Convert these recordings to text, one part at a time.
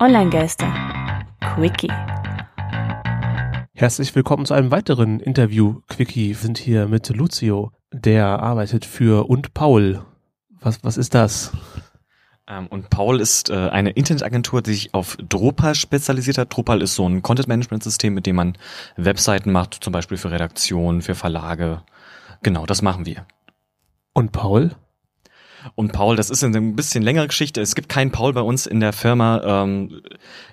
Online-Geister. Quickie. Herzlich willkommen zu einem weiteren Interview. Quickie Wir sind hier mit Lucio, der arbeitet für und Paul. Was, was ist das? Ähm, und Paul ist äh, eine Internetagentur, die sich auf Drupal spezialisiert hat. Drupal ist so ein Content-Management-System, mit dem man Webseiten macht, zum Beispiel für Redaktionen, für Verlage. Genau, das machen wir. Und Paul? Und Paul, das ist eine ein bisschen längere Geschichte. Es gibt keinen Paul bei uns in der Firma, ähm,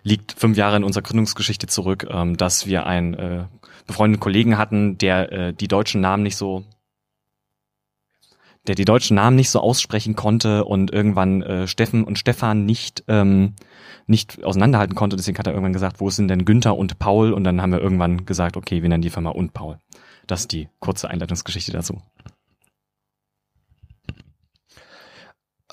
liegt fünf Jahre in unserer Gründungsgeschichte zurück, ähm, dass wir einen äh, befreundeten Kollegen hatten, der äh, die deutschen Namen nicht so der die deutschen Namen nicht so aussprechen konnte und irgendwann äh, Steffen und Stefan nicht ähm, nicht auseinanderhalten konnte. Deswegen hat er irgendwann gesagt, wo sind denn Günther und Paul? Und dann haben wir irgendwann gesagt, okay, wir nennen die Firma und Paul. Das ist die kurze Einleitungsgeschichte dazu.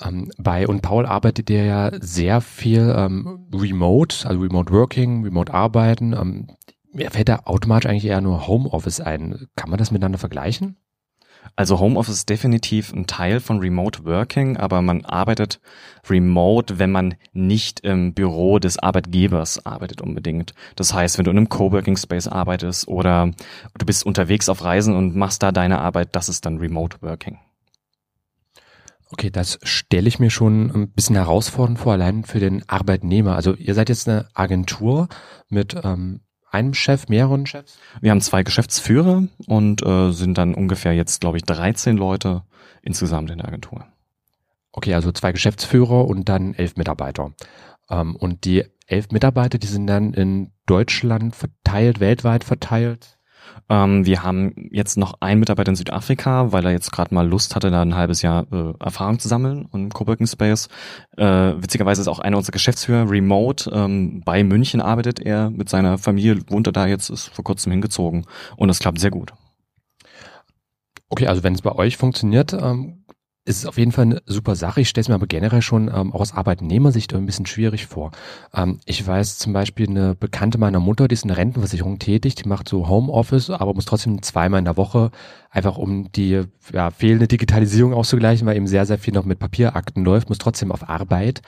Ähm, bei und Paul arbeitet ihr ja sehr viel ähm, remote, also remote working, remote arbeiten. Ähm, mir fällt da automatisch eigentlich eher nur Homeoffice ein. Kann man das miteinander vergleichen? Also Homeoffice ist definitiv ein Teil von Remote Working, aber man arbeitet remote, wenn man nicht im Büro des Arbeitgebers arbeitet unbedingt. Das heißt, wenn du in einem Coworking Space arbeitest oder du bist unterwegs auf Reisen und machst da deine Arbeit, das ist dann Remote Working. Okay, das stelle ich mir schon ein bisschen herausfordernd vor, allein für den Arbeitnehmer. Also ihr seid jetzt eine Agentur mit ähm, einem Chef, mehreren Chefs? Wir haben zwei Geschäftsführer und äh, sind dann ungefähr jetzt, glaube ich, 13 Leute insgesamt in der Agentur. Okay, also zwei Geschäftsführer und dann elf Mitarbeiter. Ähm, und die elf Mitarbeiter, die sind dann in Deutschland verteilt, weltweit verteilt? Ähm, wir haben jetzt noch einen Mitarbeiter in Südafrika, weil er jetzt gerade mal Lust hatte, da ein halbes Jahr äh, Erfahrung zu sammeln im Coworking Space. Äh, witzigerweise ist auch einer unserer Geschäftsführer remote. Ähm, bei München arbeitet er mit seiner Familie, wohnt er da jetzt, ist vor kurzem hingezogen und das klappt sehr gut. Okay, also wenn es bei euch funktioniert, ähm, es ist auf jeden Fall eine super Sache. Ich stelle es mir aber generell schon ähm, auch aus Arbeitnehmersicht ein bisschen schwierig vor. Ähm, ich weiß zum Beispiel eine Bekannte meiner Mutter, die ist in der Rentenversicherung tätig, die macht so Homeoffice, aber muss trotzdem zweimal in der Woche, einfach um die ja, fehlende Digitalisierung auszugleichen, weil eben sehr, sehr viel noch mit Papierakten läuft, muss trotzdem auf Arbeit.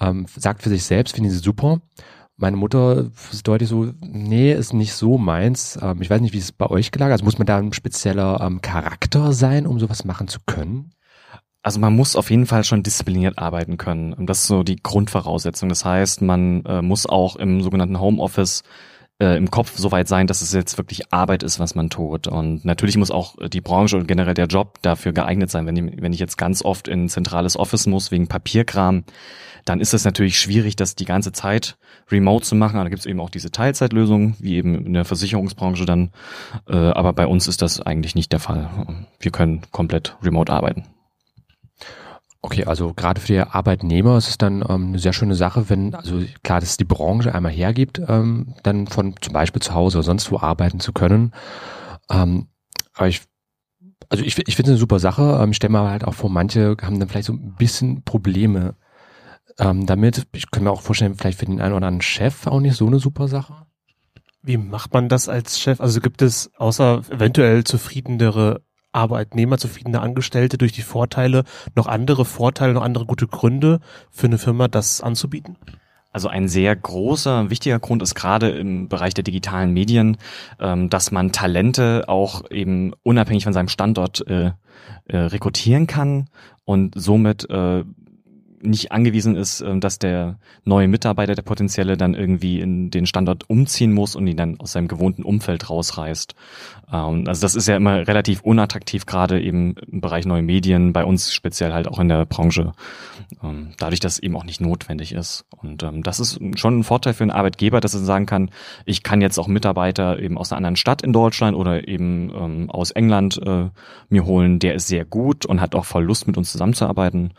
Ähm, sagt für sich selbst, finde ich sie super. Meine Mutter ist deutlich so, nee, ist nicht so meins. Ähm, ich weiß nicht, wie es bei euch gelagert ist. Also muss man da ein spezieller ähm, Charakter sein, um sowas machen zu können? Also man muss auf jeden Fall schon diszipliniert arbeiten können. Und das ist so die Grundvoraussetzung. Das heißt, man äh, muss auch im sogenannten Homeoffice äh, im Kopf so weit sein, dass es jetzt wirklich Arbeit ist, was man tut. Und natürlich muss auch die Branche und generell der Job dafür geeignet sein. Wenn ich, wenn ich jetzt ganz oft in ein zentrales Office muss wegen Papierkram, dann ist es natürlich schwierig, das die ganze Zeit remote zu machen. Da gibt es eben auch diese Teilzeitlösung, wie eben in der Versicherungsbranche dann. Äh, aber bei uns ist das eigentlich nicht der Fall. Wir können komplett remote arbeiten. Okay, also gerade für die Arbeitnehmer ist es dann ähm, eine sehr schöne Sache, wenn, also klar, dass die Branche einmal hergibt, ähm, dann von zum Beispiel zu Hause oder sonst wo arbeiten zu können. Ähm, aber ich, also ich, ich finde es eine super Sache. Ähm, ich stelle mir halt auch vor, manche haben dann vielleicht so ein bisschen Probleme ähm, damit. Ich kann mir auch vorstellen, vielleicht für den einen oder anderen Chef auch nicht so eine super Sache. Wie macht man das als Chef? Also gibt es außer eventuell zufriedenere Arbeitnehmer, zufriedene Angestellte durch die Vorteile noch andere Vorteile, noch andere gute Gründe für eine Firma, das anzubieten? Also ein sehr großer, wichtiger Grund ist gerade im Bereich der digitalen Medien, ähm, dass man Talente auch eben unabhängig von seinem Standort äh, äh, rekrutieren kann und somit äh, nicht angewiesen ist, ähm, dass der neue Mitarbeiter, der potenzielle, dann irgendwie in den Standort umziehen muss und ihn dann aus seinem gewohnten Umfeld rausreißt. Ähm, also das ist ja immer relativ unattraktiv, gerade eben im Bereich neue Medien, bei uns speziell halt auch in der Branche, ähm, dadurch, dass es eben auch nicht notwendig ist. Und das ist schon ein Vorteil für einen Arbeitgeber, dass er sagen kann, ich kann jetzt auch Mitarbeiter eben aus einer anderen Stadt in Deutschland oder eben aus England äh, mir holen, der ist sehr gut und hat auch voll Lust, mit uns zusammenzuarbeiten.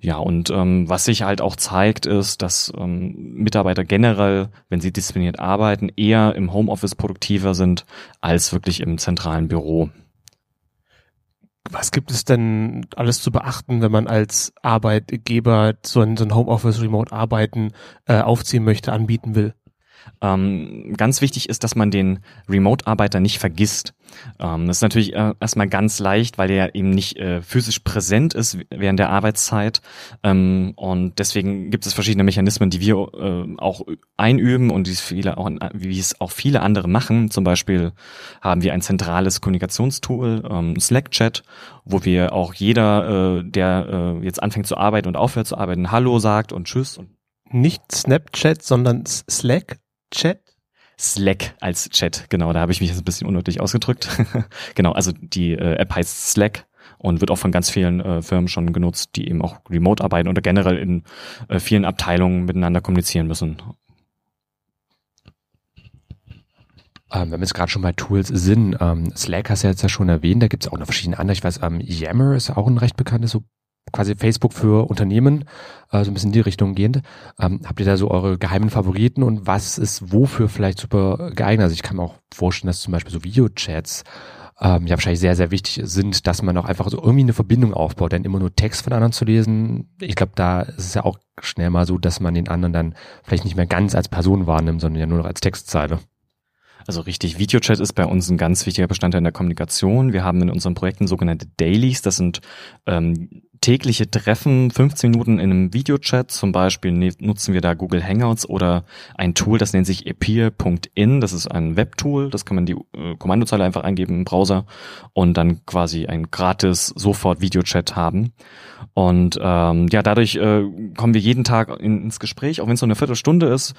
Ja, und ähm, was sich halt auch zeigt, ist, dass ähm, Mitarbeiter generell, wenn sie diszipliniert arbeiten, eher im Homeoffice produktiver sind als wirklich im zentralen Büro. Was gibt es denn alles zu beachten, wenn man als Arbeitgeber so ein, so ein Homeoffice Remote Arbeiten äh, aufziehen möchte, anbieten will? Ähm, ganz wichtig ist, dass man den Remote-Arbeiter nicht vergisst. Ähm, das ist natürlich äh, erstmal ganz leicht, weil er eben nicht äh, physisch präsent ist während der Arbeitszeit. Ähm, und deswegen gibt es verschiedene Mechanismen, die wir äh, auch einüben und die viele auch, wie es auch viele andere machen. Zum Beispiel haben wir ein zentrales Kommunikationstool, ähm, Slack-Chat, wo wir auch jeder, äh, der äh, jetzt anfängt zu arbeiten und aufhört zu arbeiten, Hallo sagt und Tschüss und nicht Snapchat, sondern Slack Chat? Slack als Chat, genau, da habe ich mich jetzt ein bisschen unnötig ausgedrückt. genau, also die äh, App heißt Slack und wird auch von ganz vielen äh, Firmen schon genutzt, die eben auch remote arbeiten oder generell in äh, vielen Abteilungen miteinander kommunizieren müssen. Ähm, wenn wir jetzt gerade schon bei Tools sind, ähm, Slack hast du jetzt ja schon erwähnt, da gibt es auch noch verschiedene andere. Ich weiß, ähm, Yammer ist auch ein recht bekanntes so quasi Facebook für Unternehmen, äh, so ein bisschen in die Richtung gehend. Ähm, habt ihr da so eure geheimen Favoriten und was ist wofür vielleicht super geeignet? Also ich kann mir auch vorstellen, dass zum Beispiel so Videochats ähm, ja wahrscheinlich sehr, sehr wichtig sind, dass man auch einfach so irgendwie eine Verbindung aufbaut, denn immer nur Text von anderen zu lesen, ich glaube, da ist es ja auch schnell mal so, dass man den anderen dann vielleicht nicht mehr ganz als Person wahrnimmt, sondern ja nur noch als Textzeile. Also richtig, Videochat ist bei uns ein ganz wichtiger Bestandteil in der Kommunikation. Wir haben in unseren Projekten sogenannte Dailies, das sind ähm, tägliche Treffen, 15 Minuten in einem Videochat. Zum Beispiel ne, nutzen wir da Google Hangouts oder ein Tool, das nennt sich appear.in. Das ist ein Webtool. Das kann man die äh, Kommandozeile einfach eingeben im Browser und dann quasi ein gratis sofort Videochat haben. Und ähm, ja, dadurch äh, kommen wir jeden Tag in, ins Gespräch, auch wenn es nur eine Viertelstunde ist,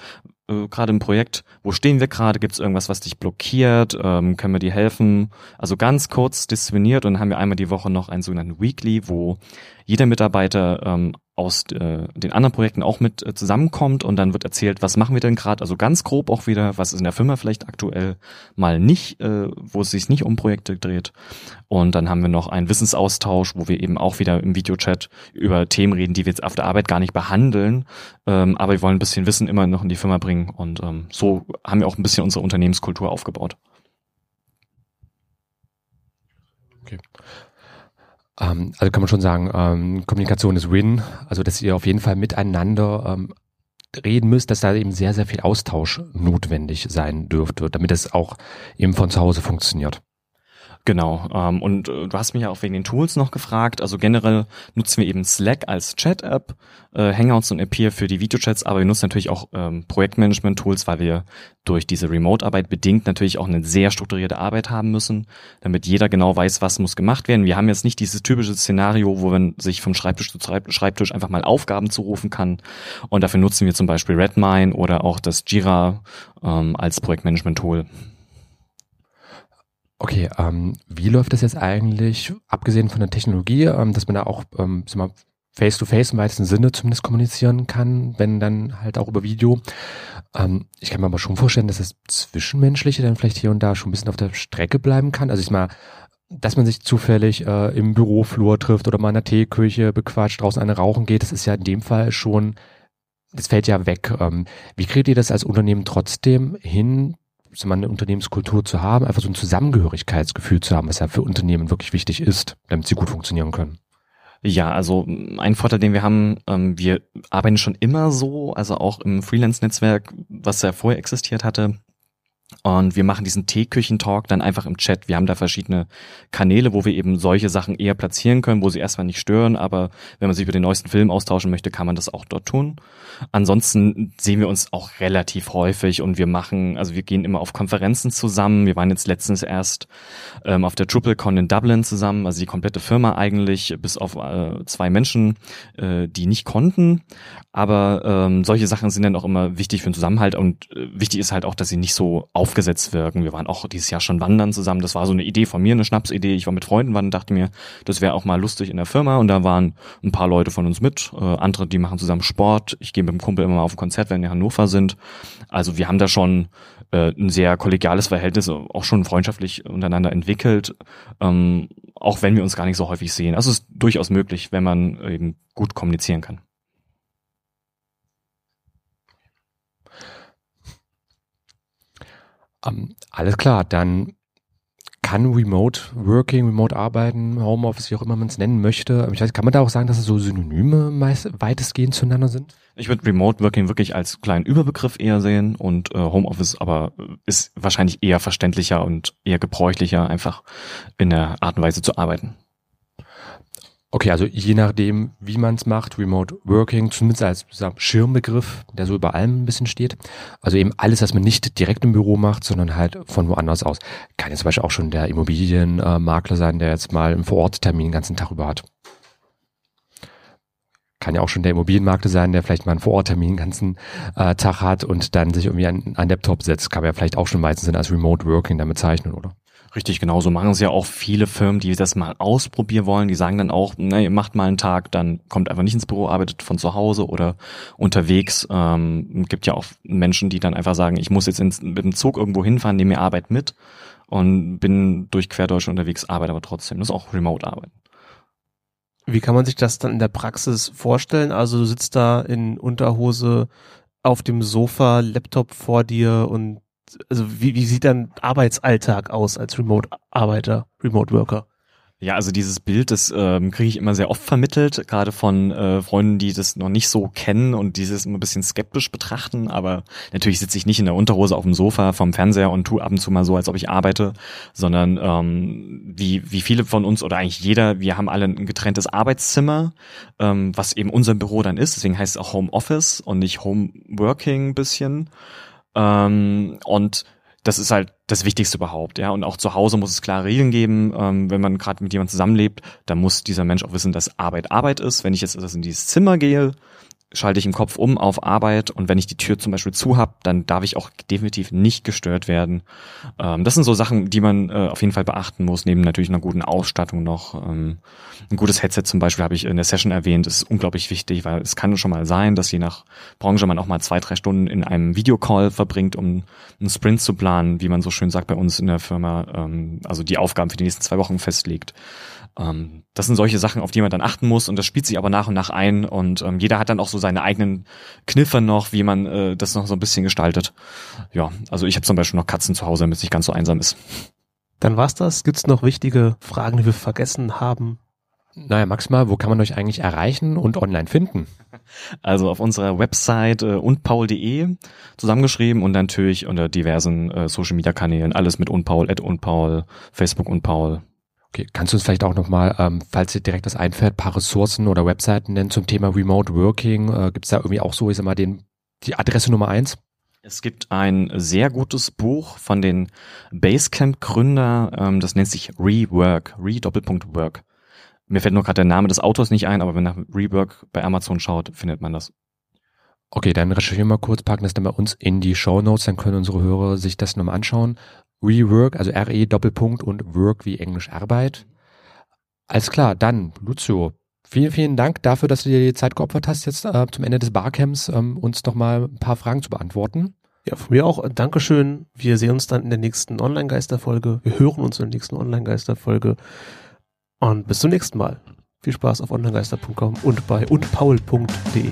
äh, gerade im Projekt, wo stehen wir gerade, gibt es irgendwas, was dich blockiert, ähm, können wir dir helfen? Also ganz kurz diszipliniert und dann haben wir einmal die Woche noch einen sogenannten Weekly, wo jeder Mitarbeiter ähm, aus äh, den anderen Projekten auch mit äh, zusammenkommt und dann wird erzählt, was machen wir denn gerade, also ganz grob auch wieder, was ist in der Firma vielleicht aktuell mal nicht, äh, wo es sich nicht um Projekte dreht. Und dann haben wir noch einen Wissensaustausch, wo wir eben auch wieder im Videochat über Themen reden, die wir jetzt auf der Arbeit gar nicht behandeln, ähm, aber wir wollen ein bisschen Wissen immer noch in die Firma bringen und ähm, so haben wir auch ein bisschen unsere Unternehmenskultur aufgebaut. Okay. Ähm, also kann man schon sagen, ähm, Kommunikation ist Win. Also dass ihr auf jeden Fall miteinander ähm, reden müsst, dass da eben sehr, sehr viel Austausch notwendig sein dürfte, damit es auch eben von zu Hause funktioniert. Genau. Ähm, und äh, du hast mich ja auch wegen den Tools noch gefragt. Also generell nutzen wir eben Slack als Chat-App, äh, Hangouts und Appear für die Videochats, aber wir nutzen natürlich auch ähm, Projektmanagement-Tools, weil wir durch diese Remote-Arbeit bedingt natürlich auch eine sehr strukturierte Arbeit haben müssen, damit jeder genau weiß, was muss gemacht werden. Wir haben jetzt nicht dieses typische Szenario, wo man sich vom Schreibtisch zu Schreibtisch einfach mal Aufgaben zurufen kann. Und dafür nutzen wir zum Beispiel Redmine oder auch das Jira ähm, als Projektmanagement-Tool. Okay, ähm, wie läuft das jetzt eigentlich, abgesehen von der Technologie, ähm, dass man da auch ähm, face-to-face im weitesten Sinne zumindest kommunizieren kann, wenn dann halt auch über Video. Ähm, ich kann mir aber schon vorstellen, dass das Zwischenmenschliche dann vielleicht hier und da schon ein bisschen auf der Strecke bleiben kann. Also ich mal, dass man sich zufällig äh, im Büroflur trifft oder mal in der Teeküche bequatscht, draußen eine rauchen geht, das ist ja in dem Fall schon, das fällt ja weg. Ähm, wie kriegt ihr das als Unternehmen trotzdem hin, so eine Unternehmenskultur zu haben, einfach so ein Zusammengehörigkeitsgefühl zu haben, was ja für Unternehmen wirklich wichtig ist, damit sie gut funktionieren können. Ja, also ein Vorteil, den wir haben, ähm, wir arbeiten schon immer so, also auch im Freelance-Netzwerk, was ja vorher existiert hatte, und wir machen diesen Teeküchen-Talk dann einfach im Chat. Wir haben da verschiedene Kanäle, wo wir eben solche Sachen eher platzieren können, wo sie erstmal nicht stören, aber wenn man sich über den neuesten Film austauschen möchte, kann man das auch dort tun. Ansonsten sehen wir uns auch relativ häufig und wir machen, also wir gehen immer auf Konferenzen zusammen. Wir waren jetzt letztens erst ähm, auf der TripleCon in Dublin zusammen, also die komplette Firma eigentlich, bis auf äh, zwei Menschen, äh, die nicht konnten. Aber ähm, solche Sachen sind dann auch immer wichtig für den Zusammenhalt und äh, wichtig ist halt auch, dass sie nicht so aufgesetzt wirken. Wir waren auch dieses Jahr schon wandern zusammen. Das war so eine Idee von mir, eine Schnapsidee. Ich war mit Freunden wandern, dachte mir, das wäre auch mal lustig in der Firma. Und da waren ein paar Leute von uns mit, äh, andere, die machen zusammen Sport. Ich gehe mit dem Kumpel immer mal auf ein Konzert, wenn wir in Hannover sind. Also wir haben da schon äh, ein sehr kollegiales Verhältnis, auch schon freundschaftlich untereinander entwickelt, ähm, auch wenn wir uns gar nicht so häufig sehen. Also es ist durchaus möglich, wenn man eben gut kommunizieren kann. Ähm, alles klar, dann kann Remote Working, Remote Arbeiten, Homeoffice, wie auch immer man es nennen möchte. Ich weiß, kann man da auch sagen, dass es so Synonyme meist, weitestgehend zueinander sind? Ich würde Remote Working wirklich als kleinen Überbegriff eher sehen und äh, Homeoffice aber ist wahrscheinlich eher verständlicher und eher gebräuchlicher, einfach in der Art und Weise zu arbeiten. Okay, also je nachdem, wie man es macht, Remote Working, zumindest als Schirmbegriff, der so über allem ein bisschen steht. Also eben alles, was man nicht direkt im Büro macht, sondern halt von woanders aus. Kann jetzt zum Beispiel auch schon der Immobilienmakler sein, der jetzt mal einen Vororttermin den ganzen Tag über hat. Kann ja auch schon der Immobilienmakler sein, der vielleicht mal einen Vororttermin den ganzen äh, Tag hat und dann sich irgendwie an, an Laptop setzt. Kann man ja vielleicht auch schon meistens als Remote Working damit zeichnen, oder? Richtig, genau. So machen es ja auch viele Firmen, die das mal ausprobieren wollen. Die sagen dann auch, ne, ihr macht mal einen Tag, dann kommt einfach nicht ins Büro, arbeitet von zu Hause oder unterwegs. Ähm, gibt ja auch Menschen, die dann einfach sagen, ich muss jetzt ins, mit dem Zug irgendwo hinfahren, nehme mir Arbeit mit und bin durch Querdeutschland unterwegs, arbeite aber trotzdem. Das ist auch Remote-Arbeit. Wie kann man sich das dann in der Praxis vorstellen? Also du sitzt da in Unterhose auf dem Sofa, Laptop vor dir und also wie, wie sieht dein Arbeitsalltag aus als Remote-Arbeiter, Remote-Worker? Ja, also dieses Bild, das ähm, kriege ich immer sehr oft vermittelt, gerade von äh, Freunden, die das noch nicht so kennen und dieses immer ein bisschen skeptisch betrachten. Aber natürlich sitze ich nicht in der Unterhose auf dem Sofa vom Fernseher und tu ab und zu mal so, als ob ich arbeite, sondern ähm, wie, wie viele von uns oder eigentlich jeder, wir haben alle ein getrenntes Arbeitszimmer, ähm, was eben unser Büro dann ist. Deswegen heißt es auch Home Office und nicht Home Working bisschen. Ähm, und das ist halt das Wichtigste überhaupt, ja. Und auch zu Hause muss es klare Regeln geben. Ähm, wenn man gerade mit jemandem zusammenlebt, dann muss dieser Mensch auch wissen, dass Arbeit Arbeit ist. Wenn ich jetzt in dieses Zimmer gehe, schalte ich im Kopf um auf Arbeit und wenn ich die Tür zum Beispiel zu habe, dann darf ich auch definitiv nicht gestört werden. Ähm, das sind so Sachen, die man äh, auf jeden Fall beachten muss, neben natürlich einer guten Ausstattung noch. Ähm, ein gutes Headset zum Beispiel habe ich in der Session erwähnt, ist unglaublich wichtig, weil es kann schon mal sein, dass je nach Branche man auch mal zwei, drei Stunden in einem Videocall verbringt, um einen Sprint zu planen, wie man so schön sagt bei uns in der Firma, ähm, also die Aufgaben für die nächsten zwei Wochen festlegt. Ähm, das sind solche Sachen, auf die man dann achten muss und das spielt sich aber nach und nach ein und ähm, jeder hat dann auch so seine eigenen Kniffe noch, wie man äh, das noch so ein bisschen gestaltet. Ja, also ich habe zum Beispiel noch Katzen zu Hause, damit es nicht ganz so einsam ist. Dann war's das. Gibt's noch wichtige Fragen, die wir vergessen haben? Naja, Max mal, wo kann man euch eigentlich erreichen und online finden? Also auf unserer Website äh, unpaul.de zusammengeschrieben und natürlich unter diversen äh, Social Media Kanälen, alles mit unpaul, at unpaul, Facebook unpaul. Okay, kannst du uns vielleicht auch nochmal, ähm, falls dir direkt das einfällt, paar Ressourcen oder Webseiten nennen zum Thema Remote Working? Äh, Gibt es da irgendwie auch so, ich sag mal, den, die Adresse Nummer eins? Es gibt ein sehr gutes Buch von den Basecamp-Gründer, ähm, das nennt sich Rework, Re-Doppelpunkt-Work. Mir fällt nur gerade der Name des Autors nicht ein, aber wenn nach Rework bei Amazon schaut, findet man das. Okay, dann recherchieren wir kurz, packen das dann bei uns in die Show Notes, dann können unsere Hörer sich das nochmal anschauen. Rework, also RE Doppelpunkt und Work wie Englisch Arbeit. Alles klar, dann Lucio, vielen, vielen Dank dafür, dass du dir die Zeit geopfert hast, jetzt äh, zum Ende des Barcamps ähm, uns noch mal ein paar Fragen zu beantworten. Ja, von mir auch Dankeschön. Wir sehen uns dann in der nächsten Online-Geister-Folge. Wir hören uns in der nächsten Online-Geister-Folge. Und bis zum nächsten Mal. Viel Spaß auf onlinegeister.com und bei undpaul.de.